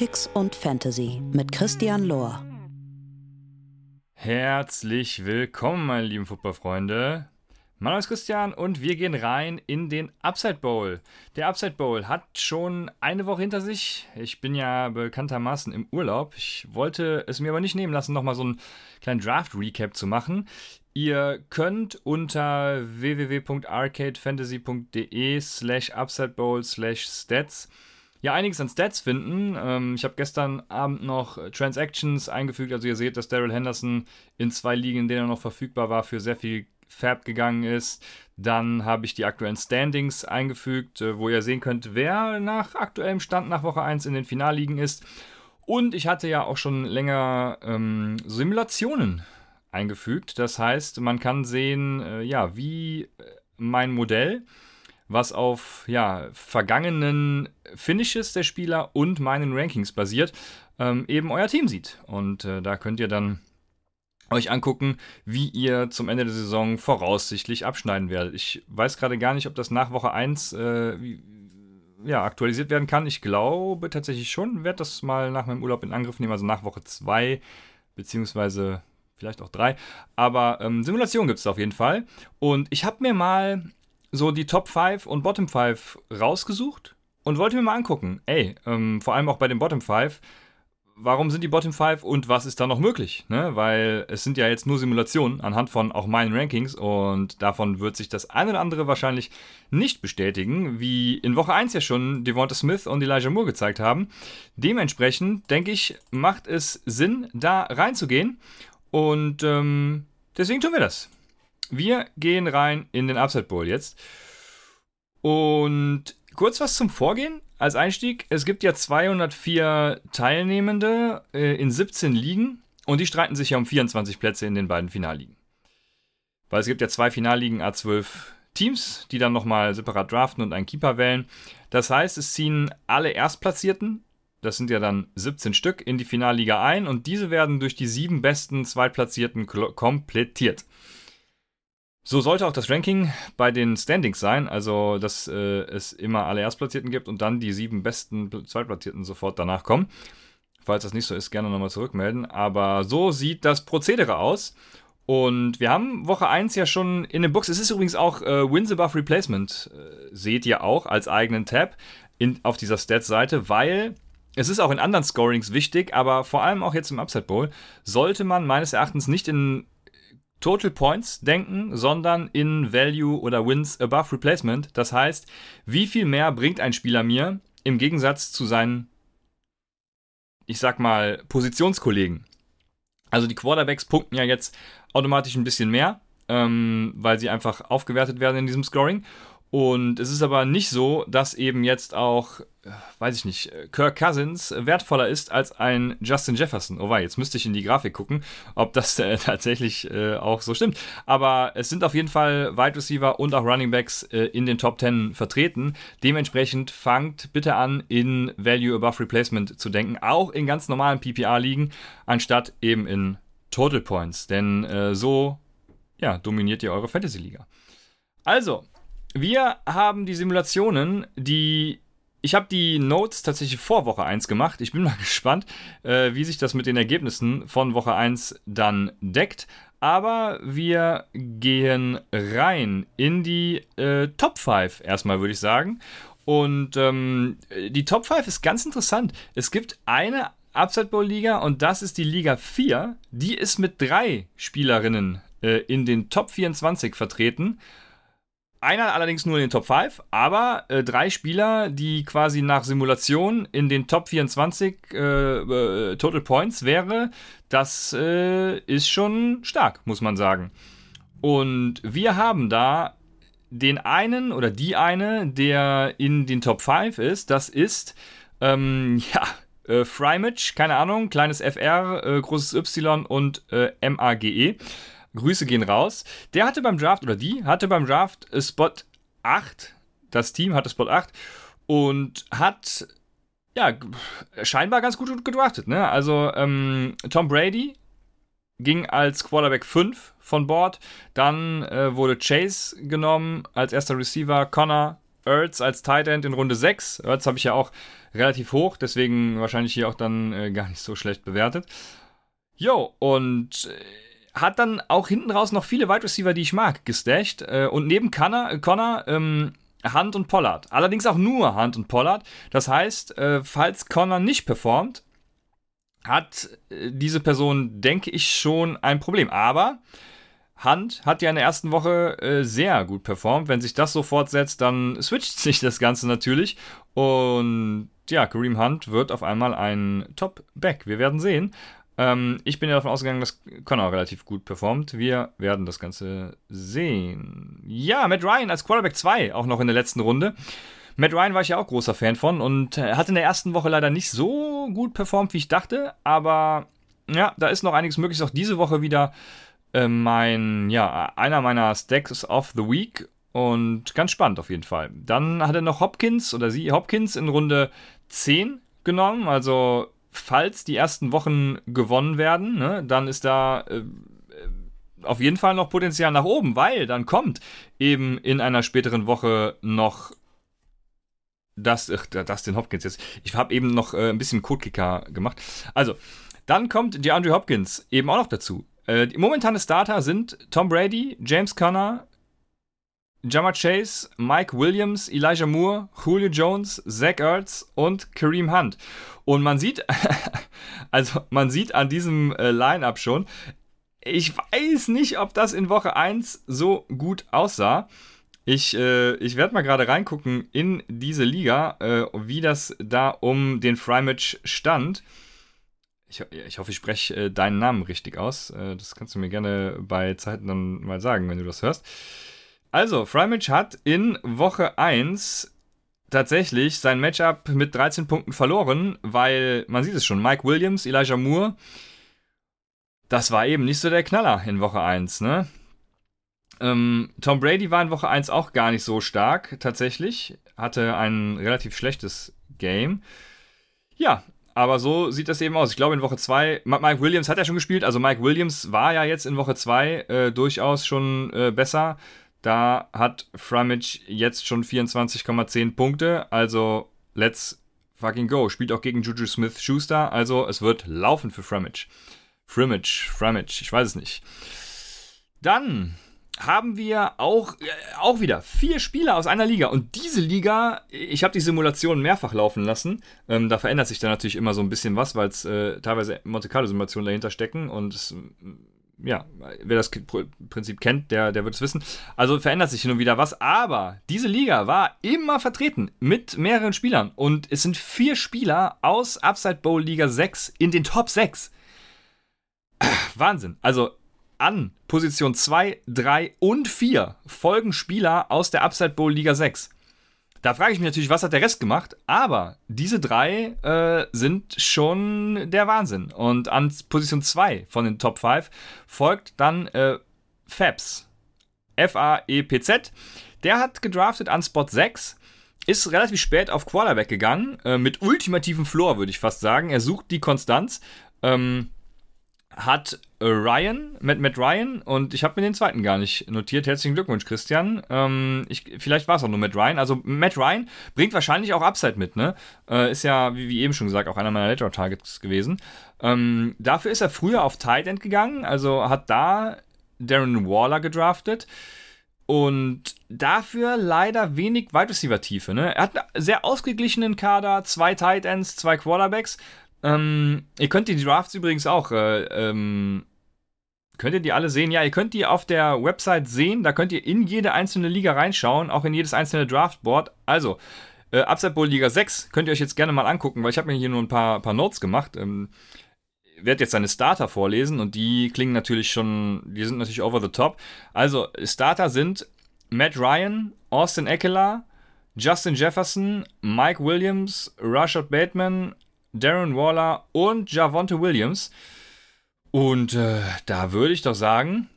Analytics und Fantasy mit Christian Lohr. Herzlich willkommen, meine lieben Footballfreunde. Mein Name ist Christian und wir gehen rein in den Upside Bowl. Der Upside Bowl hat schon eine Woche hinter sich. Ich bin ja bekanntermaßen im Urlaub. Ich wollte es mir aber nicht nehmen lassen, nochmal so einen kleinen Draft-Recap zu machen. Ihr könnt unter www.arcadefantasy.de slash upsidebowl slash stats ja einiges an Stats finden. Ähm, ich habe gestern Abend noch Transactions eingefügt. Also ihr seht, dass Daryl Henderson in zwei Ligen, in denen er noch verfügbar war, für sehr viel Fab gegangen ist. Dann habe ich die aktuellen Standings eingefügt, äh, wo ihr sehen könnt, wer nach aktuellem Stand nach Woche 1 in den Finalligen ist. Und ich hatte ja auch schon länger ähm, Simulationen eingefügt. Das heißt, man kann sehen, äh, ja, wie äh, mein Modell, was auf ja, vergangenen Finishes der Spieler und meinen Rankings basiert, ähm, eben euer Team sieht. Und äh, da könnt ihr dann euch angucken, wie ihr zum Ende der Saison voraussichtlich abschneiden werdet. Ich weiß gerade gar nicht, ob das nach Woche 1 äh, ja, aktualisiert werden kann. Ich glaube tatsächlich schon, werde das mal nach meinem Urlaub in Angriff nehmen, also nach Woche 2, beziehungsweise vielleicht auch drei. Aber ähm, Simulation gibt es auf jeden Fall. Und ich habe mir mal so die Top 5 und Bottom 5 rausgesucht und wollte mir mal angucken. Ey, ähm, vor allem auch bei den Bottom 5, warum sind die Bottom 5 und was ist da noch möglich? Ne? Weil es sind ja jetzt nur Simulationen anhand von auch meinen Rankings und davon wird sich das eine oder andere wahrscheinlich nicht bestätigen, wie in Woche 1 ja schon Devonta Smith und Elijah Moore gezeigt haben. Dementsprechend denke ich, macht es Sinn, da reinzugehen und ähm, deswegen tun wir das. Wir gehen rein in den Upside Bowl jetzt. Und kurz was zum Vorgehen als Einstieg. Es gibt ja 204 Teilnehmende äh, in 17 Ligen und die streiten sich ja um 24 Plätze in den beiden Finalligen. Weil es gibt ja zwei Finalligen A12 Teams, die dann nochmal separat draften und einen Keeper wählen. Das heißt, es ziehen alle Erstplatzierten das sind ja dann 17 Stück, in die Finalliga ein und diese werden durch die sieben besten Zweitplatzierten komplettiert. So sollte auch das Ranking bei den Standings sein, also dass äh, es immer alle Erstplatzierten gibt und dann die sieben besten Zweitplatzierten sofort danach kommen. Falls das nicht so ist, gerne nochmal zurückmelden. Aber so sieht das Prozedere aus. Und wir haben Woche 1 ja schon in den Books. Es ist übrigens auch äh, Wins Above Replacement, äh, seht ihr auch als eigenen Tab in, auf dieser Stats-Seite, weil es ist auch in anderen Scorings wichtig, aber vor allem auch jetzt im Upside Bowl sollte man meines Erachtens nicht in Total Points denken, sondern in Value oder Wins above Replacement. Das heißt, wie viel mehr bringt ein Spieler mir im Gegensatz zu seinen, ich sag mal, Positionskollegen. Also die Quarterbacks punkten ja jetzt automatisch ein bisschen mehr, ähm, weil sie einfach aufgewertet werden in diesem Scoring. Und es ist aber nicht so, dass eben jetzt auch, äh, weiß ich nicht, Kirk Cousins wertvoller ist als ein Justin Jefferson. Oh wei, jetzt müsste ich in die Grafik gucken, ob das äh, tatsächlich äh, auch so stimmt. Aber es sind auf jeden Fall Wide Receiver und auch Running Backs äh, in den Top 10 vertreten. Dementsprechend fangt bitte an, in Value Above Replacement zu denken, auch in ganz normalen PPR-Ligen, anstatt eben in Total Points. Denn äh, so ja, dominiert ihr eure Fantasy-Liga. Also, wir haben die Simulationen, die. Ich habe die Notes tatsächlich vor Woche 1 gemacht. Ich bin mal gespannt, äh, wie sich das mit den Ergebnissen von Woche 1 dann deckt. Aber wir gehen rein in die äh, Top 5 erstmal, würde ich sagen. Und ähm, die Top 5 ist ganz interessant. Es gibt eine Upside Bowl Liga und das ist die Liga 4. Die ist mit drei Spielerinnen äh, in den Top 24 vertreten. Einer allerdings nur in den Top 5, aber äh, drei Spieler, die quasi nach Simulation in den Top 24 äh, äh, Total Points wäre, das äh, ist schon stark, muss man sagen. Und wir haben da den einen oder die eine, der in den Top 5 ist, das ist, ähm, ja, äh, Frymage, keine Ahnung, kleines FR, äh, großes Y und äh, MAGE. Grüße gehen raus. Der hatte beim Draft, oder die hatte beim Draft äh, Spot 8. Das Team hatte Spot 8 und hat ja scheinbar ganz gut gedraftet. Ne? Also ähm, Tom Brady ging als Quarterback 5 von Bord. Dann äh, wurde Chase genommen als erster Receiver, Connor, Ertz als Tight End in Runde 6. Ertz habe ich ja auch relativ hoch, deswegen wahrscheinlich hier auch dann äh, gar nicht so schlecht bewertet. Jo, und äh, hat dann auch hinten raus noch viele Wide Receiver, die ich mag, gestasht. Äh, und neben Connor, Connor ähm, Hunt und Pollard. Allerdings auch nur Hunt und Pollard. Das heißt, äh, falls Connor nicht performt, hat äh, diese Person, denke ich, schon ein Problem. Aber Hunt hat ja in der ersten Woche sehr gut performt. Wenn sich das so fortsetzt, dann switcht sich das Ganze natürlich. Und ja, Kareem Hunt wird auf einmal ein Top-Back. Wir werden sehen. Ähm, ich bin ja davon ausgegangen, dass Connor relativ gut performt. Wir werden das Ganze sehen. Ja, Matt Ryan als Quarterback 2, auch noch in der letzten Runde. Matt Ryan war ich ja auch großer Fan von und hat in der ersten Woche leider nicht so gut performt, wie ich dachte. Aber ja, da ist noch einiges möglich. Auch diese Woche wieder äh, mein, ja, einer meiner Stacks of the Week. Und ganz spannend auf jeden Fall. Dann hat er noch Hopkins oder sie Hopkins in Runde 10 genommen. Also, falls die ersten Wochen gewonnen werden, ne, dann ist da äh, auf jeden Fall noch Potenzial nach oben, weil dann kommt eben in einer späteren Woche noch das, ach, das den Hopkins jetzt. Ich habe eben noch äh, ein bisschen Codekicker gemacht. Also, dann kommt DeAndre Hopkins eben auch noch dazu. Äh, die momentane Starter sind Tom Brady, James Conner, Jamar Chase, Mike Williams, Elijah Moore, Julio Jones, Zach Ertz und Kareem Hunt. Und man sieht, also man sieht an diesem äh, Line-Up schon, ich weiß nicht, ob das in Woche 1 so gut aussah. Ich, äh, ich werde mal gerade reingucken in diese Liga, äh, wie das da um den Frymatch stand. Ich, ich hoffe, ich spreche äh, deinen Namen richtig aus. Äh, das kannst du mir gerne bei Zeiten dann mal sagen, wenn du das hörst. Also, Frymatch hat in Woche 1 tatsächlich sein Matchup mit 13 Punkten verloren, weil, man sieht es schon, Mike Williams, Elijah Moore, das war eben nicht so der Knaller in Woche 1, ne? Ähm, Tom Brady war in Woche 1 auch gar nicht so stark, tatsächlich. Hatte ein relativ schlechtes Game. Ja, aber so sieht das eben aus. Ich glaube, in Woche 2, Mike Williams hat ja schon gespielt, also Mike Williams war ja jetzt in Woche 2 äh, durchaus schon äh, besser. Da hat Framage jetzt schon 24,10 Punkte, also let's fucking go. Spielt auch gegen Juju Smith Schuster, also es wird laufen für Framage. Framage, Framage, ich weiß es nicht. Dann haben wir auch, äh, auch wieder vier Spieler aus einer Liga. Und diese Liga, ich habe die Simulation mehrfach laufen lassen. Ähm, da verändert sich dann natürlich immer so ein bisschen was, weil es äh, teilweise Monte Carlo-Simulationen dahinter stecken. Und es, ja, wer das Prinzip kennt, der, der wird es wissen. Also verändert sich hin und wieder was. Aber diese Liga war immer vertreten mit mehreren Spielern. Und es sind vier Spieler aus Upside Bowl Liga 6 in den Top 6. Wahnsinn. Also an Position 2, 3 und 4 folgen Spieler aus der Upside Bowl Liga 6. Da frage ich mich natürlich, was hat der Rest gemacht? Aber diese drei äh, sind schon der Wahnsinn. Und an Position 2 von den Top 5 folgt dann äh, Fabs. F-A-E-P-Z. Der hat gedraftet an Spot 6. Ist relativ spät auf Quarterback gegangen. Äh, mit ultimativem Floor, würde ich fast sagen. Er sucht die Konstanz. Ähm, hat Ryan, Matt, Matt Ryan, und ich habe mir den zweiten gar nicht notiert. Herzlichen Glückwunsch, Christian. Ähm, ich, vielleicht war es auch nur Matt Ryan. Also Matt Ryan bringt wahrscheinlich auch Upside mit, ne? Äh, ist ja, wie, wie, eben schon gesagt, auch einer meiner Lateral Targets gewesen. Ähm, dafür ist er früher auf Tight End gegangen, also hat da Darren Waller gedraftet. Und dafür leider wenig Wide Receiver Tiefe. Ne? Er hat einen sehr ausgeglichenen Kader, zwei Tight Ends, zwei Quarterbacks. Ähm, ihr könnt die Drafts übrigens auch, äh, ähm, könnt ihr die alle sehen? Ja, ihr könnt die auf der Website sehen. Da könnt ihr in jede einzelne Liga reinschauen, auch in jedes einzelne Draftboard. Also, äh, Upside Bowl Liga 6 könnt ihr euch jetzt gerne mal angucken, weil ich habe mir hier nur ein paar, paar Notes gemacht. Ähm, werde jetzt seine Starter vorlesen und die klingen natürlich schon, die sind natürlich over the top. Also, Starter sind Matt Ryan, Austin Eckler, Justin Jefferson, Mike Williams, Rashad Bateman, Darren Waller und Javonte Williams. Und äh, da würde ich doch sagen,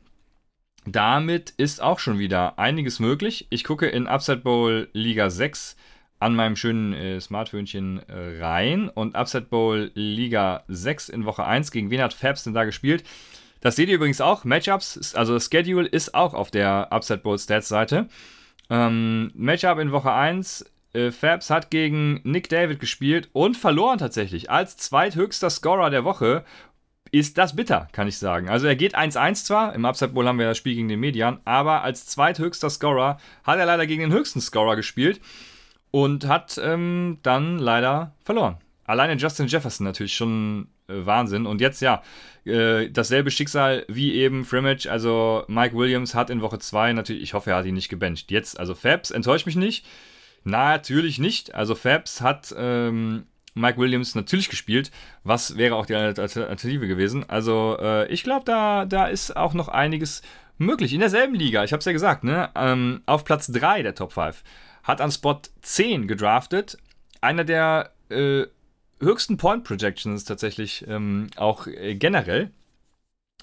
damit ist auch schon wieder einiges möglich. Ich gucke in Upside Bowl Liga 6 an meinem schönen äh, Smartphönchen äh, rein und Upside Bowl Liga 6 in Woche 1. Gegen wen hat Fabs denn da gespielt? Das seht ihr übrigens auch. Matchups, also Schedule ist auch auf der Upside Bowl Stats Seite. Ähm, Matchup in Woche 1. Äh, Fabs hat gegen Nick David gespielt und verloren tatsächlich. Als zweithöchster Scorer der Woche ist das bitter, kann ich sagen. Also er geht 1-1 zwar, im Upside Bowl haben wir das Spiel gegen den Median, aber als zweithöchster Scorer hat er leider gegen den höchsten Scorer gespielt und hat ähm, dann leider verloren. Alleine Justin Jefferson natürlich schon äh, Wahnsinn. Und jetzt ja, äh, dasselbe Schicksal wie eben Frimage. Also Mike Williams hat in Woche 2 natürlich, ich hoffe, er hat ihn nicht gebencht. Jetzt, also Fabs enttäuscht mich nicht. Natürlich nicht. Also Fabs hat ähm, Mike Williams natürlich gespielt. Was wäre auch die Alternative gewesen? Also äh, ich glaube, da, da ist auch noch einiges möglich. In derselben Liga, ich habe es ja gesagt, ne? Ähm, auf Platz 3 der Top 5 hat an Spot 10 gedraftet. Einer der äh, höchsten Point Projections tatsächlich ähm, auch äh, generell.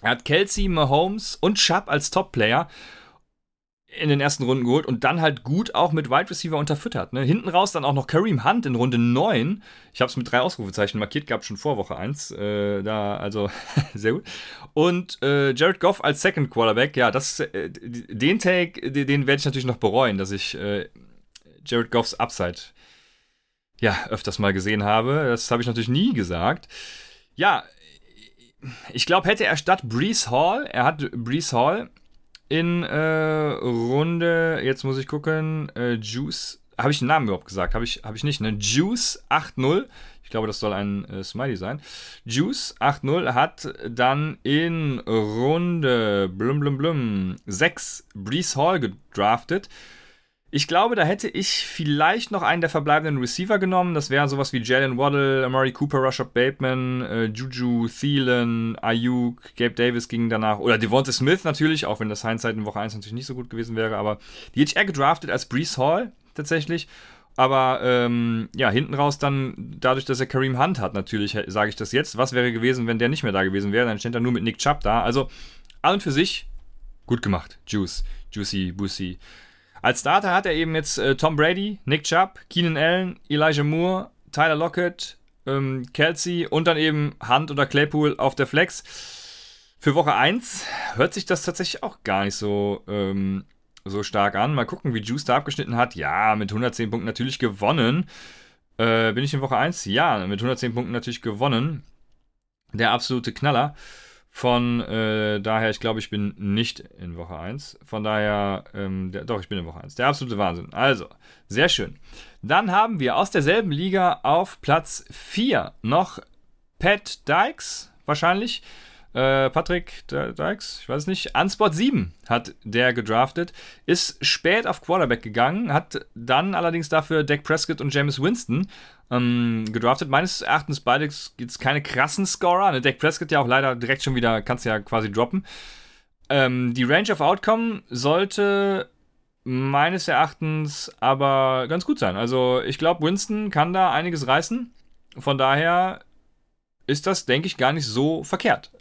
Er hat Kelsey, Mahomes und Chubb als Top-Player in den ersten Runden geholt und dann halt gut auch mit Wide Receiver unterfüttert. Ne? Hinten raus dann auch noch Kareem Hunt in Runde 9. Ich habe es mit drei Ausrufezeichen markiert, gab schon vor Woche 1. Äh, da, also sehr gut. Und äh, Jared Goff als Second Quarterback, ja, das, äh, den Take, den, werde ich natürlich noch bereuen, dass ich äh, Jared Goffs Upside ja, öfters mal gesehen habe. Das habe ich natürlich nie gesagt. Ja, ich glaube, hätte er statt Brees Hall, er hat Brees Hall in äh, Runde, jetzt muss ich gucken, äh, Juice, habe ich den Namen überhaupt gesagt? Habe ich, hab ich nicht, ne? Juice 8-0. Ich glaube, das soll ein äh, Smiley sein. Juice 8-0 hat dann in Runde blum blum blum 6 Brees Hall gedraftet. Ich glaube, da hätte ich vielleicht noch einen der verbleibenden Receiver genommen. Das wären sowas wie Jalen Waddle, Amari Cooper, Rashad Bateman, äh, Juju, Thielen, Ayuk, Gabe Davis ging danach. Oder Devonta Smith natürlich, auch wenn das Hindsight in Woche 1 natürlich nicht so gut gewesen wäre. Aber die hätte ich eher gedraftet als Brees Hall tatsächlich. Aber ähm, ja, hinten raus dann, dadurch, dass er Kareem Hunt hat, natürlich sage ich das jetzt. Was wäre gewesen, wenn der nicht mehr da gewesen wäre? Dann steht er nur mit Nick Chubb da. Also, an und für sich, gut gemacht. Juice, Juicy, Bussy. Als Starter hat er eben jetzt äh, Tom Brady, Nick Chubb, Keenan Allen, Elijah Moore, Tyler Lockett, ähm, Kelsey und dann eben Hunt oder Claypool auf der Flex. Für Woche 1 hört sich das tatsächlich auch gar nicht so, ähm, so stark an. Mal gucken, wie Juice da abgeschnitten hat. Ja, mit 110 Punkten natürlich gewonnen. Äh, bin ich in Woche 1? Ja, mit 110 Punkten natürlich gewonnen. Der absolute Knaller. Von äh, daher, ich glaube, ich bin nicht in Woche 1. Von daher, ähm, der, doch, ich bin in Woche 1. Der absolute Wahnsinn. Also, sehr schön. Dann haben wir aus derselben Liga auf Platz 4 noch Pat Dykes, wahrscheinlich. Äh, Patrick Dykes, ich weiß nicht. An Spot 7 hat der gedraftet. Ist spät auf Quarterback gegangen, hat dann allerdings dafür Dak Prescott und James Winston ähm, gedraftet. Meines Erachtens beide gibt es keine krassen Scorer. Ne, Dak Prescott ja auch leider direkt schon wieder, kannst ja quasi droppen. Ähm, die Range of Outcome sollte meines Erachtens aber ganz gut sein. Also ich glaube, Winston kann da einiges reißen. Von daher ist das, denke ich, gar nicht so verkehrt.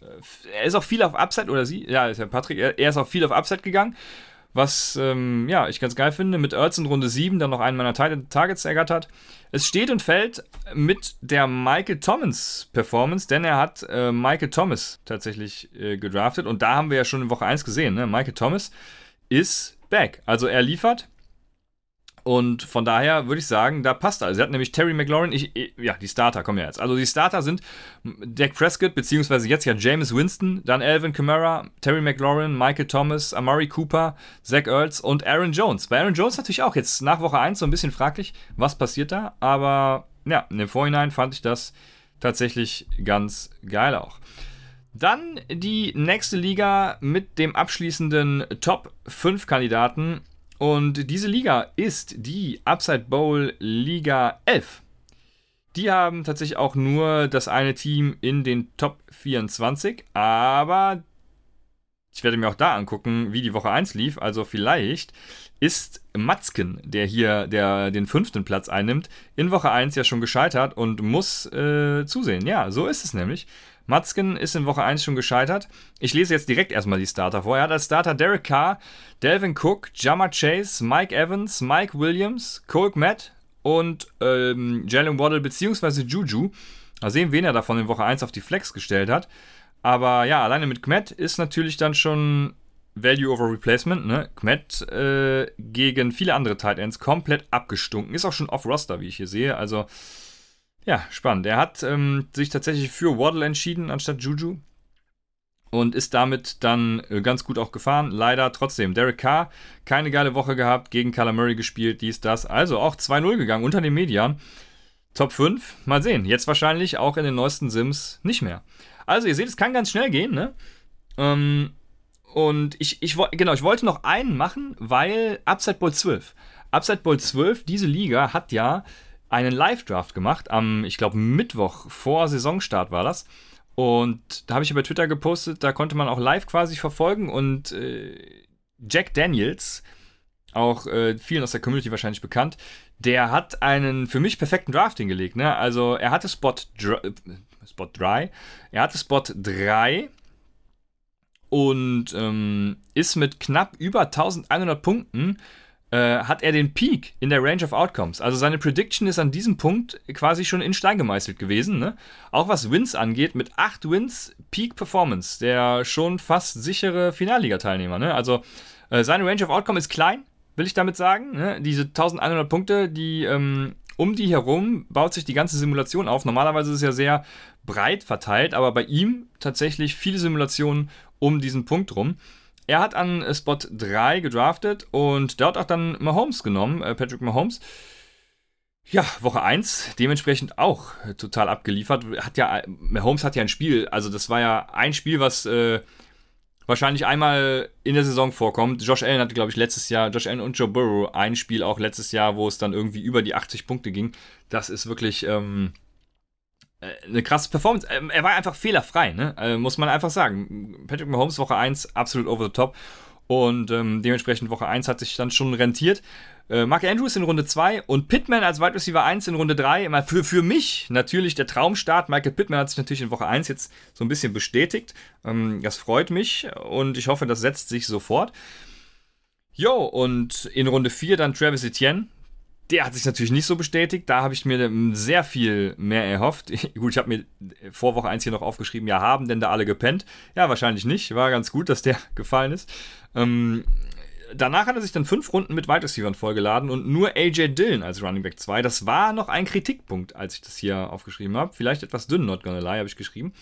Er ist auch viel auf Upside, oder sie, ja, ist ja Patrick, er, er ist auch viel auf Upside gegangen. Was, ähm, ja, ich ganz geil finde, mit Ertz in Runde 7 dann noch einen meiner Targets ergattert. Es steht und fällt mit der Michael Thomas Performance, denn er hat äh, Michael Thomas tatsächlich äh, gedraftet und da haben wir ja schon in Woche 1 gesehen, ne? Michael Thomas ist back. Also er liefert und von daher würde ich sagen, da passt alles. Sie hat nämlich Terry McLaurin, ich, ja, die Starter kommen ja jetzt. Also die Starter sind Dak Prescott, beziehungsweise jetzt ja James Winston, dann Alvin Kamara, Terry McLaurin, Michael Thomas, Amari Cooper, Zach Earls und Aaron Jones. Bei Aaron Jones natürlich auch jetzt nach Woche 1 so ein bisschen fraglich, was passiert da. Aber ja, im Vorhinein fand ich das tatsächlich ganz geil auch. Dann die nächste Liga mit dem abschließenden Top 5 Kandidaten und diese Liga ist die Upside Bowl Liga 11. Die haben tatsächlich auch nur das eine Team in den Top 24, aber ich werde mir auch da angucken, wie die Woche 1 lief. Also vielleicht ist Matzken, der hier der, den fünften Platz einnimmt, in Woche 1 ja schon gescheitert und muss äh, zusehen. Ja, so ist es nämlich. Matzken ist in Woche 1 schon gescheitert. Ich lese jetzt direkt erstmal die Starter vor. Er hat als Starter Derek Carr, Delvin Cook, Jammer Chase, Mike Evans, Mike Williams, Cole Matt und ähm, Jalen Waddle bzw. Juju. Mal sehen, wen er davon in Woche 1 auf die Flex gestellt hat. Aber ja, alleine mit Kmet ist natürlich dann schon Value over Replacement, ne? Kmet äh, gegen viele andere Tight Ends komplett abgestunken. Ist auch schon off-Roster, wie ich hier sehe. Also, ja, spannend. Er hat ähm, sich tatsächlich für Waddle entschieden anstatt Juju. Und ist damit dann äh, ganz gut auch gefahren. Leider trotzdem. Derek Carr, keine geile Woche gehabt, gegen Kyler Murray gespielt, dies, das. Also auch 2-0 gegangen unter den Median. Top 5, mal sehen. Jetzt wahrscheinlich auch in den neuesten Sims nicht mehr. Also, ihr seht, es kann ganz schnell gehen, ne? Ähm, und ich, ich, genau, ich wollte noch einen machen, weil Upside Bowl 12. Upside Bowl 12, diese Liga hat ja einen Live-Draft gemacht am, ich glaube, Mittwoch vor Saisonstart war das. Und da habe ich über Twitter gepostet, da konnte man auch live quasi verfolgen und äh, Jack Daniels, auch äh, vielen aus der Community wahrscheinlich bekannt, der hat einen für mich perfekten Draft hingelegt. Ne? Also er hatte Spot, äh, Spot 3, er hatte Spot 3 und ähm, ist mit knapp über 1100 Punkten äh, hat er den Peak in der Range of Outcomes. Also seine Prediction ist an diesem Punkt quasi schon in Stein gemeißelt gewesen. Ne? Auch was Wins angeht, mit 8 Wins Peak Performance, der schon fast sichere Finalliga-Teilnehmer. Ne? Also äh, seine Range of Outcome ist klein, will ich damit sagen. Ne? Diese 1100 Punkte, die ähm, um die herum baut sich die ganze Simulation auf. Normalerweise ist es ja sehr breit verteilt, aber bei ihm tatsächlich viele Simulationen um diesen Punkt rum. Er hat an äh, Spot 3 gedraftet und dort auch dann Mahomes genommen, äh, Patrick Mahomes. Ja, Woche 1, dementsprechend auch äh, total abgeliefert. Hat ja, Mahomes hat ja ein Spiel, also das war ja ein Spiel, was äh, wahrscheinlich einmal in der Saison vorkommt. Josh Allen hatte, glaube ich, letztes Jahr, Josh Allen und Joe Burrow ein Spiel auch letztes Jahr, wo es dann irgendwie über die 80 Punkte ging. Das ist wirklich, ähm, äh, eine krasse Performance. Ähm, er war einfach fehlerfrei, ne? Äh, muss man einfach sagen. Patrick Mahomes Woche 1 absolut over the top. Und ähm, dementsprechend Woche 1 hat sich dann schon rentiert. Äh, Mark Andrews in Runde 2 und Pittman als Wide Receiver 1 in Runde 3. Immer für, für mich natürlich der Traumstart. Michael Pittman hat sich natürlich in Woche 1 jetzt so ein bisschen bestätigt. Ähm, das freut mich und ich hoffe, das setzt sich sofort. Jo, und in Runde 4 dann Travis Etienne. Der hat sich natürlich nicht so bestätigt. Da habe ich mir sehr viel mehr erhofft. gut, ich habe mir vor Woche 1 hier noch aufgeschrieben, ja, haben denn da alle gepennt? Ja, wahrscheinlich nicht. War ganz gut, dass der gefallen ist. Ähm, danach hat er sich dann fünf Runden mit Wide Receivers vollgeladen und nur AJ Dillon als Running Back 2. Das war noch ein Kritikpunkt, als ich das hier aufgeschrieben habe. Vielleicht etwas dünn, not gonna lie, habe ich geschrieben.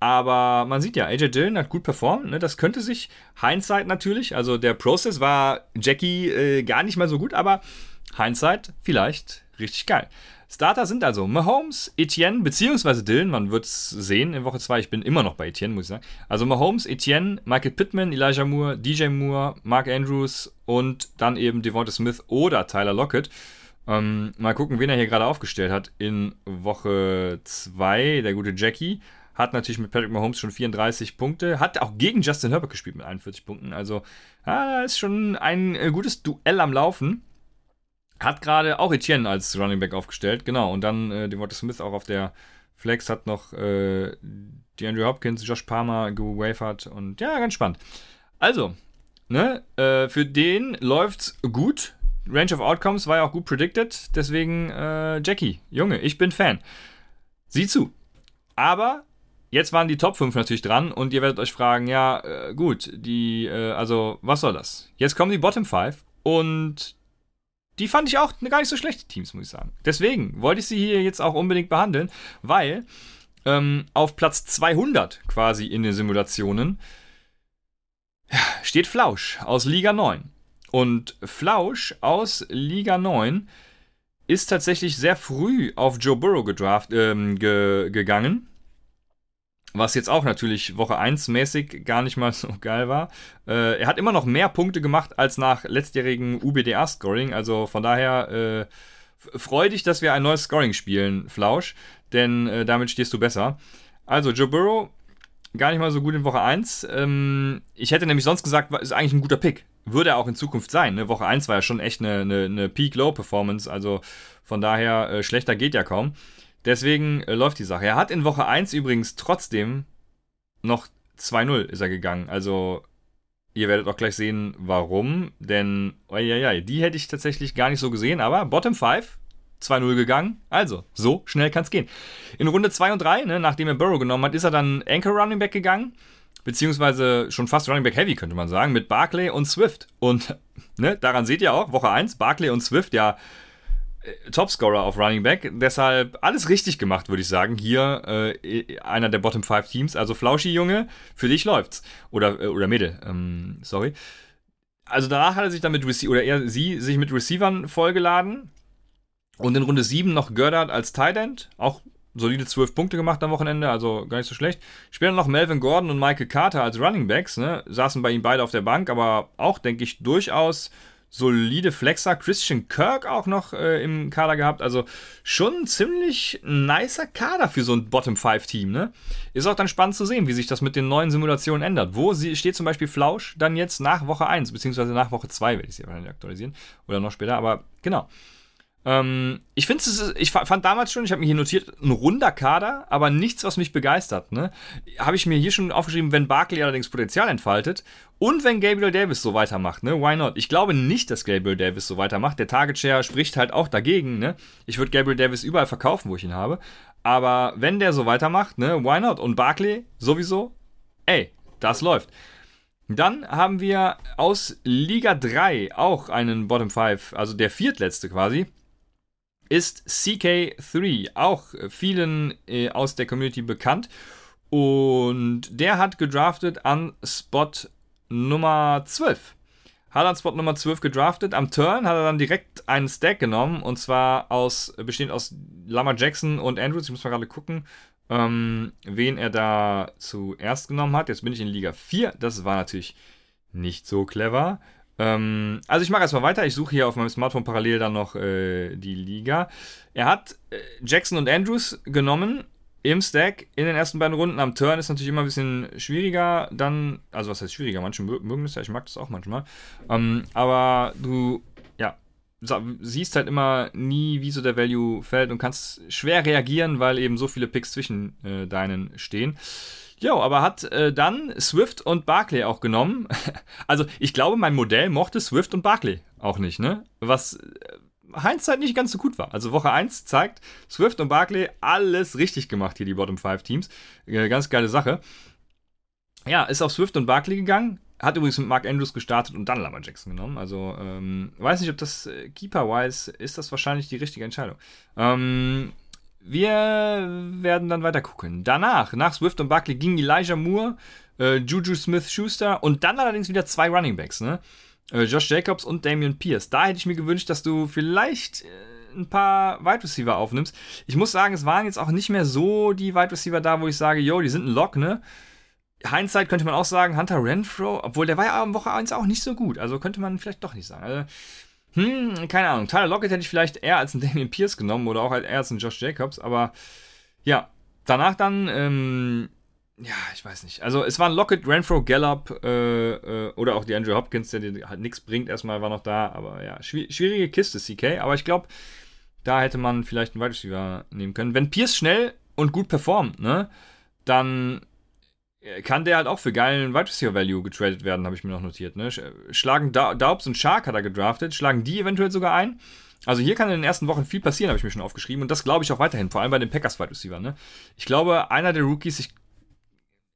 Aber man sieht ja, AJ Dillon hat gut performt. Ne? Das könnte sich, Hindsight natürlich, also der Process war Jackie äh, gar nicht mal so gut, aber Hindsight vielleicht richtig geil. Starter sind also Mahomes, Etienne, beziehungsweise Dylan, man wird es sehen in Woche 2, ich bin immer noch bei Etienne, muss ich sagen. Also Mahomes, Etienne, Michael Pittman, Elijah Moore, DJ Moore, Mark Andrews und dann eben Devonta Smith oder Tyler Lockett. Ähm, mal gucken, wen er hier gerade aufgestellt hat in Woche 2, der gute Jackie. Hat natürlich mit Patrick Mahomes schon 34 Punkte. Hat auch gegen Justin Herbert gespielt mit 41 Punkten. Also, ah, ist schon ein äh, gutes Duell am Laufen. Hat gerade auch Etienne als Running Back aufgestellt, genau. Und dann äh, Devonta Smith auch auf der Flex hat noch äh, die Andrew Hopkins, Josh Palmer gewafert und ja, ganz spannend. Also, ne, äh, für den läuft's gut. Range of Outcomes war ja auch gut predicted, deswegen äh, Jackie, Junge, ich bin Fan. Sieh zu. Aber jetzt waren die Top 5 natürlich dran und ihr werdet euch fragen, ja, äh, gut, die, äh, also, was soll das? Jetzt kommen die Bottom 5 und die fand ich auch gar nicht so schlechte Teams, muss ich sagen. Deswegen wollte ich sie hier jetzt auch unbedingt behandeln, weil ähm, auf Platz 200 quasi in den Simulationen steht Flausch aus Liga 9. Und Flausch aus Liga 9 ist tatsächlich sehr früh auf Joe Burrow gedraft, ähm, ge gegangen was jetzt auch natürlich Woche 1 mäßig gar nicht mal so geil war. Äh, er hat immer noch mehr Punkte gemacht als nach letztjährigen UBDA-Scoring. Also von daher äh, freu dich, dass wir ein neues Scoring spielen, Flausch, denn äh, damit stehst du besser. Also Joe Burrow, gar nicht mal so gut in Woche 1. Ähm, ich hätte nämlich sonst gesagt, ist eigentlich ein guter Pick. Würde er auch in Zukunft sein. Ne? Woche 1 war ja schon echt eine, eine, eine Peak-Low-Performance. Also von daher, äh, schlechter geht ja kaum. Deswegen äh, läuft die Sache. Er hat in Woche 1 übrigens trotzdem noch 2-0 ist er gegangen. Also ihr werdet auch gleich sehen, warum. Denn, oh, die hätte ich tatsächlich gar nicht so gesehen. Aber Bottom 5, 2-0 gegangen. Also, so schnell kann es gehen. In Runde 2 und 3, ne, nachdem er Burrow genommen hat, ist er dann Anchor Running Back gegangen. beziehungsweise schon fast Running Back Heavy, könnte man sagen, mit Barclay und Swift. Und ne, daran seht ihr auch, Woche 1, Barclay und Swift, ja, Topscorer auf Running Back. Deshalb alles richtig gemacht, würde ich sagen. Hier äh, einer der Bottom 5 Teams. Also Flauschi, Junge, für dich läuft's. Oder, äh, oder Mädel, ähm, sorry. Also danach hat er sich dann mit Rece oder er, sie sich mit Receivern vollgeladen. Und in Runde 7 noch Gördert als Tight End. Auch solide 12 Punkte gemacht am Wochenende, also gar nicht so schlecht. Später noch Melvin Gordon und Michael Carter als Running Backs, ne? Saßen bei ihm beide auf der Bank, aber auch, denke ich, durchaus solide Flexer. Christian Kirk auch noch äh, im Kader gehabt. Also schon ein ziemlich nicer Kader für so ein Bottom-5-Team. Ne? Ist auch dann spannend zu sehen, wie sich das mit den neuen Simulationen ändert. Wo steht zum Beispiel Flausch dann jetzt nach Woche 1, beziehungsweise nach Woche 2, werde ich sie wahrscheinlich aktualisieren. Oder noch später, aber genau. Ähm, ich finde ich fand damals schon, ich habe mir hier notiert, ein runder Kader, aber nichts, was mich begeistert. Ne? Habe ich mir hier schon aufgeschrieben, wenn Barkley allerdings Potenzial entfaltet und wenn Gabriel Davis so weitermacht, ne? Why not? Ich glaube nicht, dass Gabriel Davis so weitermacht. Der Target Share spricht halt auch dagegen, ne? Ich würde Gabriel Davis überall verkaufen, wo ich ihn habe. Aber wenn der so weitermacht, ne? Why not? Und Barkley sowieso? Ey, das läuft. Dann haben wir aus Liga 3 auch einen Bottom 5, also der viertletzte quasi ist CK3, auch vielen äh, aus der Community bekannt. Und der hat gedraftet an Spot Nummer 12. Hat an Spot Nummer 12 gedraftet. Am Turn hat er dann direkt einen Stack genommen. Und zwar aus, bestehend aus Lama Jackson und Andrews. Ich muss mal gerade gucken, ähm, wen er da zuerst genommen hat. Jetzt bin ich in Liga 4. Das war natürlich nicht so clever. Ähm, also ich mache erstmal weiter. Ich suche hier auf meinem Smartphone parallel dann noch äh, die Liga. Er hat äh, Jackson und Andrews genommen im Stack in den ersten beiden Runden. Am Turn ist natürlich immer ein bisschen schwieriger. Dann, also was heißt schwieriger? Manche mögen das ja, ich mag das auch manchmal. Ähm, aber du, ja, siehst halt immer nie, wie so der Value fällt und kannst schwer reagieren, weil eben so viele Picks zwischen äh, deinen stehen. Jo, aber hat äh, dann Swift und Barclay auch genommen. also ich glaube, mein Modell mochte Swift und Barclay auch nicht, ne? Was äh, Hindsight nicht ganz so gut war. Also Woche 1 zeigt, Swift und Barclay alles richtig gemacht hier, die Bottom 5 Teams. Äh, ganz geile Sache. Ja, ist auf Swift und Barclay gegangen. Hat übrigens mit Mark Andrews gestartet und dann Lama Jackson genommen. Also, ähm, weiß nicht, ob das äh, Keeper-wise ist das wahrscheinlich die richtige Entscheidung. Ähm, wir werden dann weiter gucken. Danach, nach Swift und Buckley, ging Elijah Moore, äh, Juju Smith-Schuster und dann allerdings wieder zwei Running Backs, ne? Äh, Josh Jacobs und Damian Pierce. Da hätte ich mir gewünscht, dass du vielleicht äh, ein paar Wide Receiver aufnimmst. Ich muss sagen, es waren jetzt auch nicht mehr so die Wide Receiver da, wo ich sage, yo, die sind ein Lock, ne? Hindsight könnte man auch sagen, Hunter Renfro, obwohl der war ja am Woche 1 auch nicht so gut. Also könnte man vielleicht doch nicht sagen. Also, hm, keine Ahnung. Tyler Lockett hätte ich vielleicht eher als einen Damian Pierce genommen oder auch halt eher als einen Josh Jacobs, aber ja, danach dann, ähm, ja, ich weiß nicht. Also es waren Lockett, Renfro, Gallup äh, äh, oder auch die Andrew Hopkins, der dir halt nichts bringt, erstmal war noch da, aber ja, schwierige Kiste, CK, aber ich glaube, da hätte man vielleicht einen Wide Receiver nehmen können. Wenn Pierce schnell und gut performt, ne, dann kann der halt auch für geilen Wide Receiver Value getradet werden, habe ich mir noch notiert. Ne? Schlagen Daubs und Shark hat er gedraftet, schlagen die eventuell sogar ein. Also hier kann in den ersten Wochen viel passieren, habe ich mir schon aufgeschrieben. Und das glaube ich auch weiterhin, vor allem bei den Packers Wide Receiver. Ne? Ich glaube, einer der Rookies, ich,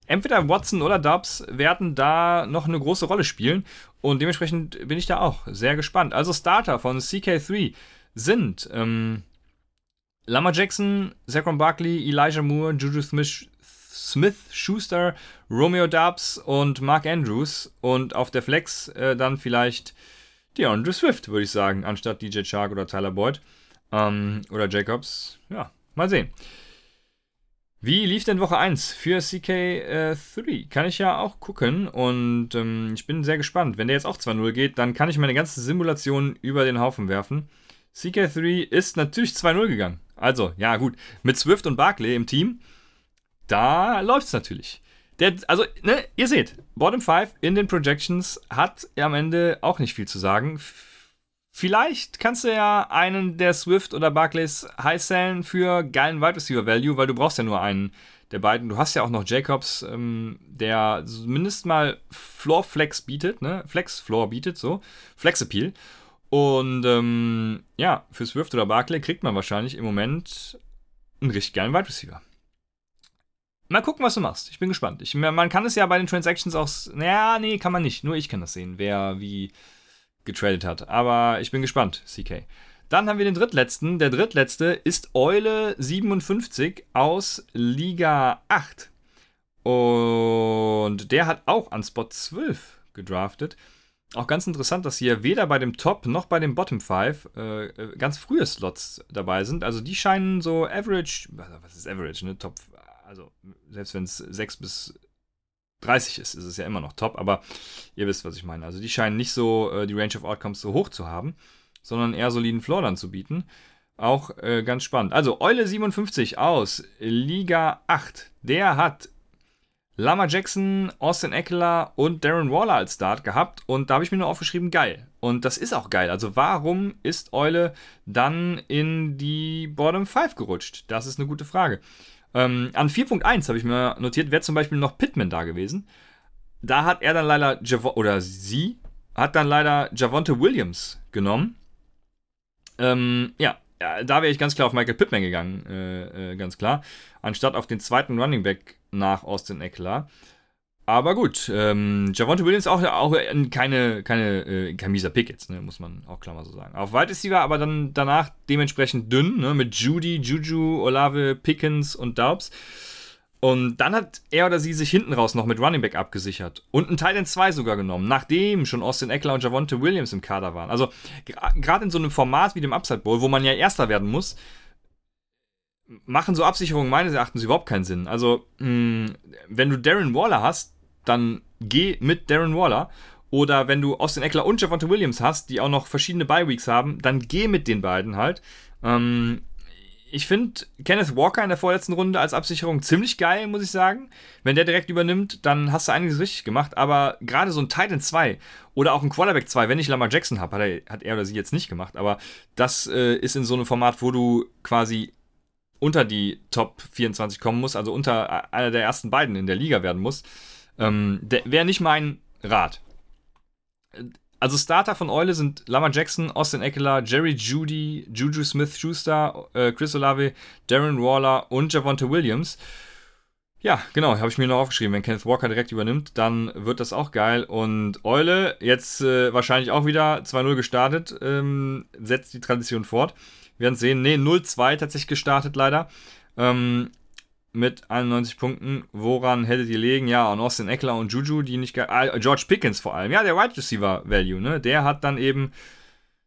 entweder Watson oder Dubs, werden da noch eine große Rolle spielen. Und dementsprechend bin ich da auch sehr gespannt. Also Starter von CK3 sind ähm, Lama Jackson, Zachron Barkley, Elijah Moore, Juju Smith, Smith, Schuster, Romeo Dubs und Mark Andrews. Und auf der Flex äh, dann vielleicht DeAndre Swift, würde ich sagen, anstatt DJ Chark oder Tyler Boyd. Ähm, oder Jacobs. Ja, mal sehen. Wie lief denn Woche 1 für CK3? Äh, kann ich ja auch gucken und ähm, ich bin sehr gespannt. Wenn der jetzt auch 2-0 geht, dann kann ich meine ganze Simulation über den Haufen werfen. CK3 ist natürlich 2-0 gegangen. Also, ja, gut. Mit Swift und Barkley im Team da läuft es natürlich. Der, also, ne, ihr seht, Bottom 5 in den Projections hat am Ende auch nicht viel zu sagen. Vielleicht kannst du ja einen der Swift oder Barclays high sellen für geilen Wide Receiver Value, weil du brauchst ja nur einen der beiden. Du hast ja auch noch Jacobs, ähm, der zumindest mal Floor Flex bietet, ne? Flex Floor bietet, so. Flex Appeal. Und ähm, ja, für Swift oder Barclay kriegt man wahrscheinlich im Moment einen richtig geilen Wide Receiver. Mal gucken, was du machst. Ich bin gespannt. Ich, man kann es ja bei den Transactions auch. Naja, nee, kann man nicht. Nur ich kann das sehen, wer wie getradet hat. Aber ich bin gespannt, CK. Dann haben wir den drittletzten. Der drittletzte ist Eule57 aus Liga 8. Und der hat auch an Spot 12 gedraftet. Auch ganz interessant, dass hier weder bei dem Top noch bei dem Bottom 5 äh, äh, ganz frühe Slots dabei sind. Also die scheinen so average, was ist average, ne? Top, also selbst wenn es 6 bis 30 ist, ist es ja immer noch top, aber ihr wisst, was ich meine. Also die scheinen nicht so äh, die Range of Outcomes so hoch zu haben, sondern eher soliden Floor dann zu bieten. Auch äh, ganz spannend. Also Eule 57 aus Liga 8, der hat Lama Jackson, Austin Eckler und Darren Waller als Start gehabt und da habe ich mir nur aufgeschrieben, geil. Und das ist auch geil. Also warum ist Eule dann in die Bottom 5 gerutscht? Das ist eine gute Frage. Ähm, an 4.1 habe ich mir notiert, wäre zum Beispiel noch Pittman da gewesen. Da hat er dann leider, Jav oder sie, hat dann leider Javonte Williams genommen. Ähm, ja, da wäre ich ganz klar auf Michael Pittman gegangen, äh, äh, ganz klar, anstatt auf den zweiten Running Back nach Austin Eckler. Aber gut, ähm, Javonte Williams auch, auch keine, keine, äh, kein mieser Pick jetzt, ne, muss man auch klar mal so sagen. Auf Wide Receiver aber dann danach dementsprechend dünn, ne, mit Judy, Juju, Olave, Pickens und Daubs. Und dann hat er oder sie sich hinten raus noch mit Running Back abgesichert. Und einen Titan 2 sogar genommen, nachdem schon Austin Eckler und Javonte Williams im Kader waren. Also gerade in so einem Format wie dem Upside Bowl, wo man ja Erster werden muss, machen so Absicherungen meines Erachtens überhaupt keinen Sinn. Also, mh, hm, wenn du Darren Waller hast, dann geh mit Darren Waller. Oder wenn du Austin Eckler und Javonte Williams hast, die auch noch verschiedene Bye-Weeks haben, dann geh mit den beiden halt. Ähm, ich finde Kenneth Walker in der vorletzten Runde als Absicherung ziemlich geil, muss ich sagen. Wenn der direkt übernimmt, dann hast du einiges richtig gemacht. Aber gerade so ein Titan 2 oder auch ein Quarterback 2, wenn ich Lamar Jackson habe, hat er, hat er oder sie jetzt nicht gemacht. Aber das äh, ist in so einem Format, wo du quasi unter die Top 24 kommen musst, also unter einer der ersten beiden in der Liga werden musst. Ähm, Wäre nicht mein Rat. Also Starter von Eule sind Lama Jackson, Austin Eckler, Jerry Judy, Juju Smith-Schuster, äh, Chris Olave, Darren Waller und Javonte Williams. Ja, genau, habe ich mir noch aufgeschrieben. Wenn Kenneth Walker direkt übernimmt, dann wird das auch geil. Und Eule, jetzt äh, wahrscheinlich auch wieder 2-0 gestartet, ähm, setzt die Tradition fort. Wir werden sehen. Ne, 0-2 tatsächlich gestartet leider. Ähm, mit 91 Punkten. Woran hättet ihr legen? Ja, an Austin Eckler und Juju, die nicht. Ah, George Pickens vor allem. Ja, der Wide Receiver Value, ne? Der hat dann eben,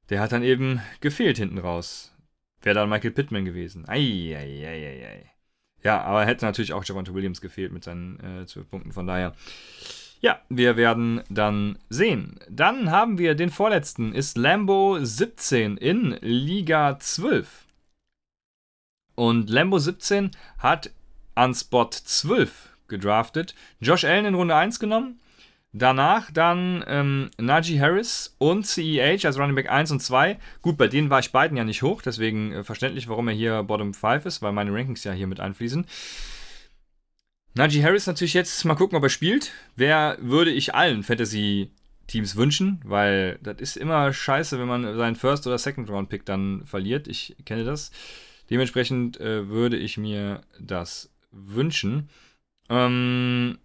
der hat dann eben gefehlt hinten raus. Wäre dann Michael Pittman gewesen. Eieieiei. Ja, aber hätte natürlich auch Javante Williams gefehlt mit seinen äh, 12 Punkten. Von daher, ja, wir werden dann sehen. Dann haben wir den vorletzten, ist Lambo 17 in Liga 12. Und Lambo 17 hat an Spot 12 gedraftet. Josh Allen in Runde 1 genommen. Danach dann ähm, Najee Harris und CEH als Running Back 1 und 2. Gut, bei denen war ich beiden ja nicht hoch, deswegen äh, verständlich, warum er hier Bottom 5 ist, weil meine Rankings ja hier mit einfließen. Najee Harris natürlich jetzt mal gucken, ob er spielt. Wer würde ich allen Fantasy-Teams wünschen, weil das ist immer scheiße, wenn man seinen First- oder Second-Round-Pick dann verliert. Ich kenne das. Dementsprechend äh, würde ich mir das wünschen. Ähm,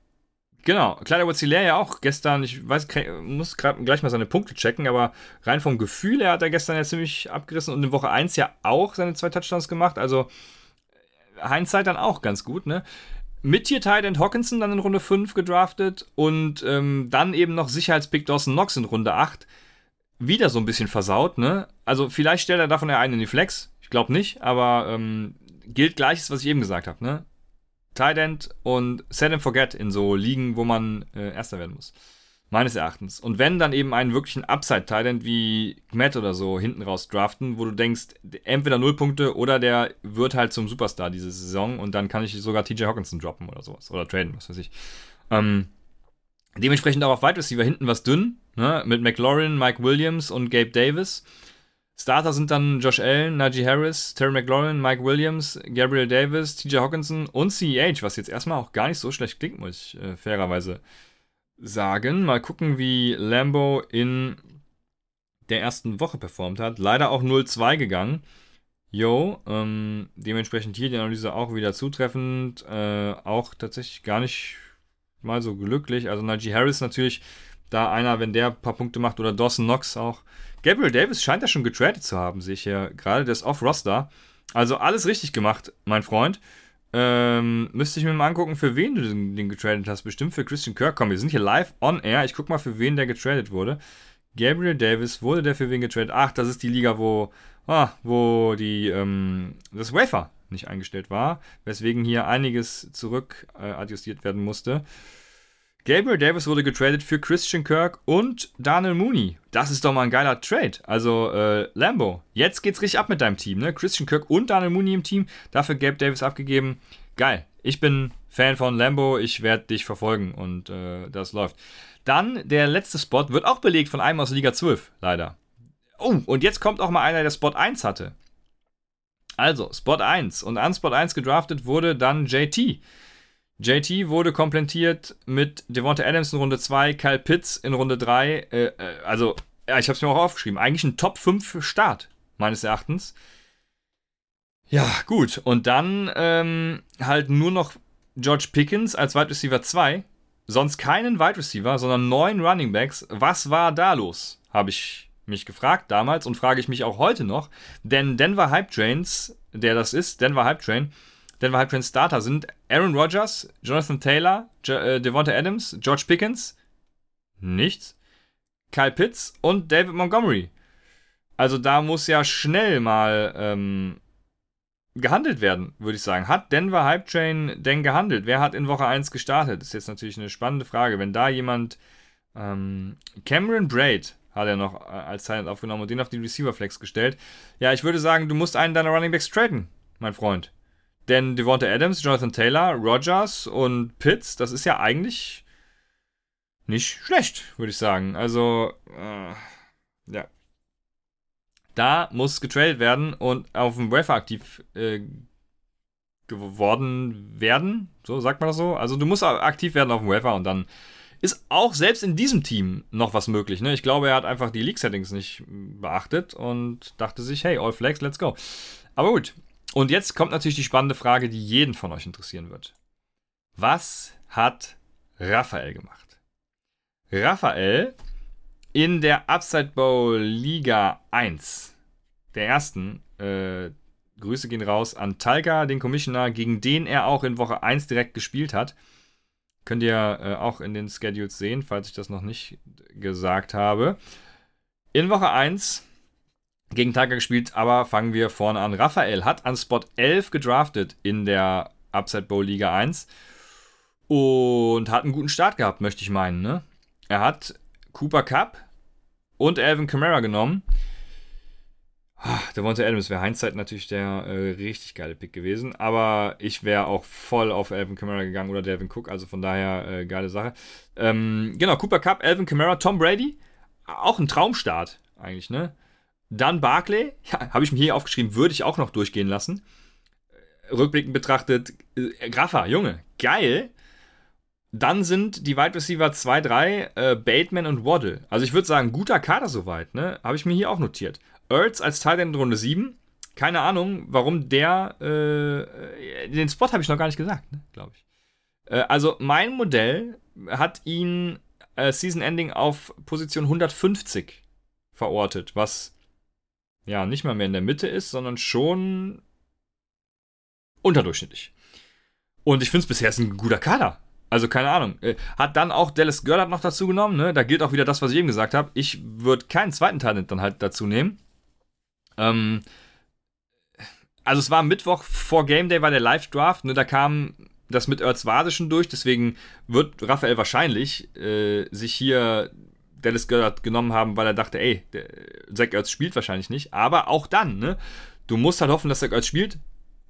genau, Kleider Wozilär ja auch gestern, ich weiß, muss gleich mal seine Punkte checken, aber rein vom Gefühl her hat er gestern ja ziemlich abgerissen und in Woche 1 ja auch seine zwei Touchdowns gemacht, also Hindsight dann auch ganz gut, ne? Mit hier Titan Hawkinson dann in Runde 5 gedraftet und ähm, dann eben noch Sicherheitspick Dawson Knox in Runde 8. Wieder so ein bisschen versaut, ne? Also vielleicht stellt er davon ja einen in die Flex. Ich glaube nicht, aber ähm, gilt gleiches, was ich eben gesagt habe, ne? Tight End und Set and Forget in so Ligen, wo man äh, Erster werden muss. Meines Erachtens. Und wenn dann eben einen wirklichen Upside-Tight End wie Matt oder so hinten raus draften, wo du denkst, entweder null Punkte oder der wird halt zum Superstar diese Saison und dann kann ich sogar TJ Hawkinson droppen oder sowas. Oder traden, was weiß ich. Ähm, dementsprechend auch auf Wide Receiver hinten was dünn, ne? Mit McLaurin, Mike Williams und Gabe Davis. Starter sind dann Josh Allen, Najee Harris, Terry McLaurin, Mike Williams, Gabriel Davis, TJ Hawkinson und CEH, was jetzt erstmal auch gar nicht so schlecht klingt, muss ich äh, fairerweise sagen. Mal gucken, wie Lambo in der ersten Woche performt hat. Leider auch 0-2 gegangen. yo, ähm, dementsprechend hier die Analyse auch wieder zutreffend, äh, auch tatsächlich gar nicht mal so glücklich. Also Najee Harris natürlich da einer, wenn der ein paar Punkte macht oder Dawson Knox auch. Gabriel Davis scheint ja schon getradet zu haben, sehe ich hier gerade. Der ist off-Roster. Also alles richtig gemacht, mein Freund. Ähm, müsste ich mir mal angucken, für wen du den, den getradet hast. Bestimmt für Christian Kirk. Komm, wir sind hier live on air. Ich guck mal, für wen der getradet wurde. Gabriel Davis, wurde der für wen getradet? Ach, das ist die Liga, wo, ah, wo die, ähm, das Wafer nicht eingestellt war, weswegen hier einiges zurück äh, adjustiert werden musste. Gabriel Davis wurde getradet für Christian Kirk und Daniel Mooney. Das ist doch mal ein geiler Trade. Also, äh, Lambo, jetzt geht's richtig ab mit deinem Team, ne? Christian Kirk und Daniel Mooney im Team, dafür Gabe Davis abgegeben. Geil. Ich bin Fan von Lambo, ich werde dich verfolgen und äh, das läuft. Dann der letzte Spot wird auch belegt von einem aus Liga 12, leider. Oh, und jetzt kommt auch mal einer, der Spot 1 hatte. Also, Spot 1. Und an Spot 1 gedraftet wurde dann JT. JT wurde komplettiert mit Devonta Adams in Runde 2, Kyle Pitts in Runde 3. Äh, äh, also, ja, ich habe es mir auch aufgeschrieben. Eigentlich ein Top 5 Start, meines Erachtens. Ja, gut. Und dann ähm, halt nur noch George Pickens als Wide Receiver 2. Sonst keinen Wide Receiver, sondern neun Running Backs. Was war da los? Habe ich mich gefragt damals und frage ich mich auch heute noch. Denn Denver Hype Trains, der das ist, Denver Hype Train, Denver Train Starter sind Aaron Rodgers, Jonathan Taylor, jo äh, Devonta Adams, George Pickens, nichts, Kyle Pitts und David Montgomery. Also da muss ja schnell mal ähm, gehandelt werden, würde ich sagen. Hat Denver Hype Train denn gehandelt? Wer hat in Woche 1 gestartet? Ist jetzt natürlich eine spannende Frage. Wenn da jemand ähm, Cameron Braid hat er noch äh, als Talent aufgenommen und den auf die Receiver Flex gestellt. Ja, ich würde sagen, du musst einen deiner Running Backs traden, mein Freund. Denn Devonta Adams, Jonathan Taylor, Rogers und Pitts, das ist ja eigentlich nicht schlecht, würde ich sagen. Also, äh, ja. Da muss getradet werden und auf dem Wafer aktiv äh, geworden werden. So sagt man das so. Also du musst aktiv werden auf dem Wafer und dann ist auch selbst in diesem Team noch was möglich. Ne? Ich glaube, er hat einfach die League-Settings nicht beachtet und dachte sich, hey, all flags, let's go. Aber gut, und jetzt kommt natürlich die spannende Frage, die jeden von euch interessieren wird. Was hat Raphael gemacht? Raphael in der Upside Bowl Liga 1, der ersten, äh, Grüße gehen raus an Talca, den Commissioner, gegen den er auch in Woche 1 direkt gespielt hat. Könnt ihr äh, auch in den Schedules sehen, falls ich das noch nicht gesagt habe. In Woche 1 gegen Tiger gespielt, aber fangen wir vorne an. Raphael hat an Spot 11 gedraftet in der Upside Bowl Liga 1 und hat einen guten Start gehabt, möchte ich meinen. Ne? Er hat Cooper Cup und Alvin Kamara genommen. Der Devonta Adams wäre Hindsight natürlich der äh, richtig geile Pick gewesen, aber ich wäre auch voll auf Alvin Kamara gegangen oder Devin Cook, also von daher äh, geile Sache. Ähm, genau, Cooper Cup, Alvin Kamara, Tom Brady, auch ein Traumstart eigentlich, ne? Dann Barclay, ja, habe ich mir hier aufgeschrieben, würde ich auch noch durchgehen lassen. Rückblickend betrachtet, äh, Graffa, Junge, geil. Dann sind die Wide Receiver 2, 3, äh, Bateman und Waddle. Also ich würde sagen, guter Kader soweit, ne? Habe ich mir hier auch notiert. Ertz als Teil in Runde 7. Keine Ahnung, warum der, äh, den Spot habe ich noch gar nicht gesagt, ne? glaube ich. Äh, also mein Modell hat ihn äh, Season Ending auf Position 150 verortet, was ja, nicht mal mehr in der Mitte ist, sondern schon unterdurchschnittlich. Und ich finde es bisher ist ein guter Kader. Also keine Ahnung. Äh, hat dann auch Dallas Goddard noch dazu genommen, ne? Da gilt auch wieder das, was ich eben gesagt habe. Ich würde keinen zweiten Talent dann halt dazu nehmen. Ähm, also es war Mittwoch vor Game Day, war der Live-Draft, ne? Da kam das mit Erz Vade schon durch, deswegen wird Raphael wahrscheinlich äh, sich hier Dallas Goddard genommen haben, weil er dachte, ey, der Zach Ertz spielt wahrscheinlich nicht. Aber auch dann, ne? Du musst halt hoffen, dass Zach Ertz spielt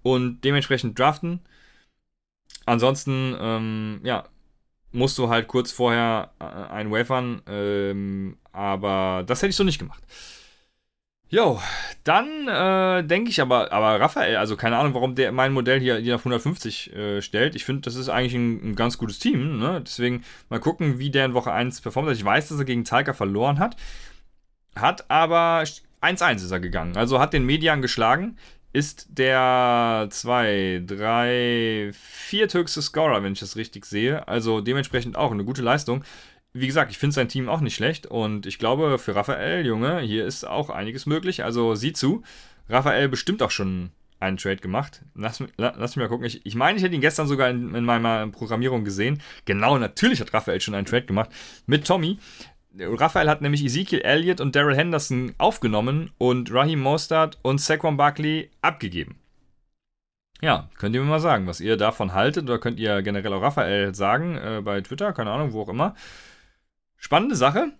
und dementsprechend draften. Ansonsten, ähm, ja, musst du halt kurz vorher äh, einen wafern. Ähm, aber das hätte ich so nicht gemacht. Jo, dann äh, denke ich aber, aber Raphael, also keine Ahnung, warum der mein Modell hier, hier auf 150 äh, stellt. Ich finde, das ist eigentlich ein, ein, ganz gutes Team. Ne? Deswegen mal gucken, wie der in Woche 1 performt hat. Ich weiß, dass er gegen Talca verloren hat. Hat aber 1-1 ist er gegangen. Also hat den Median geschlagen. ist der 2, 3, 4 höchste Scorer, wenn ich das richtig sehe. Also dementsprechend auch eine gute Leistung. Wie gesagt, ich finde sein Team auch nicht schlecht und ich glaube, für Raphael, Junge, hier ist auch einiges möglich. Also sieh zu. Raphael bestimmt auch schon einen Trade gemacht. Lass, lass mich mal gucken. Ich, ich meine, ich hätte ihn gestern sogar in, in, meiner Programmierung gesehen. Genau, natürlich hat Raphael schon einen Trade gemacht mit Tommy. Raphael hat nämlich Ezekiel Elliott und Daryl Henderson aufgenommen und Raheem Mostard und Saquon Barkley abgegeben. Ja, könnt ihr mir mal sagen, was ihr davon haltet oder könnt ihr generell auch Raphael sagen äh, bei Twitter, keine Ahnung, wo auch immer. Spannende Sache,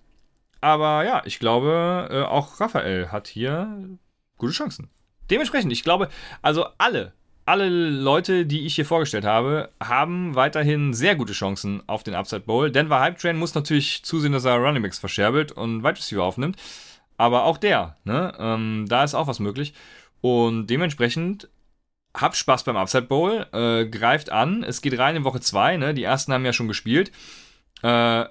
aber ja, ich glaube, äh, auch Raphael hat hier gute Chancen. Dementsprechend, ich glaube, also alle, alle Leute, die ich hier vorgestellt habe, haben weiterhin sehr gute Chancen auf den Upside Bowl. Denver Hype Train muss natürlich zusehen, dass er Running Backs verscherbelt und Wide Receiver aufnimmt. Aber auch der, ne, ähm, da ist auch was möglich. Und dementsprechend habt Spaß beim Upside Bowl, äh, greift an. Es geht rein in Woche 2, ne? Die ersten haben ja schon gespielt. Äh,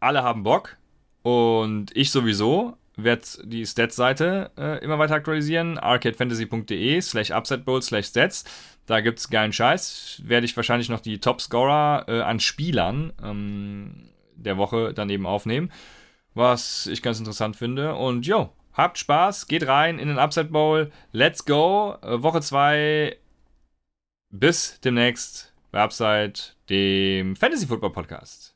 alle haben Bock. Und ich sowieso werde die Stats-Seite äh, immer weiter aktualisieren. arcadefantasy.de slash upsetebowl slash stats. Da gibt es geilen Scheiß. Werde ich wahrscheinlich noch die Top-Scorer äh, an Spielern ähm, der Woche daneben aufnehmen. Was ich ganz interessant finde. Und jo, habt Spaß, geht rein in den Upside Bowl. Let's go. Äh, Woche 2. Bis demnächst bei Upside, dem Fantasy Football Podcast.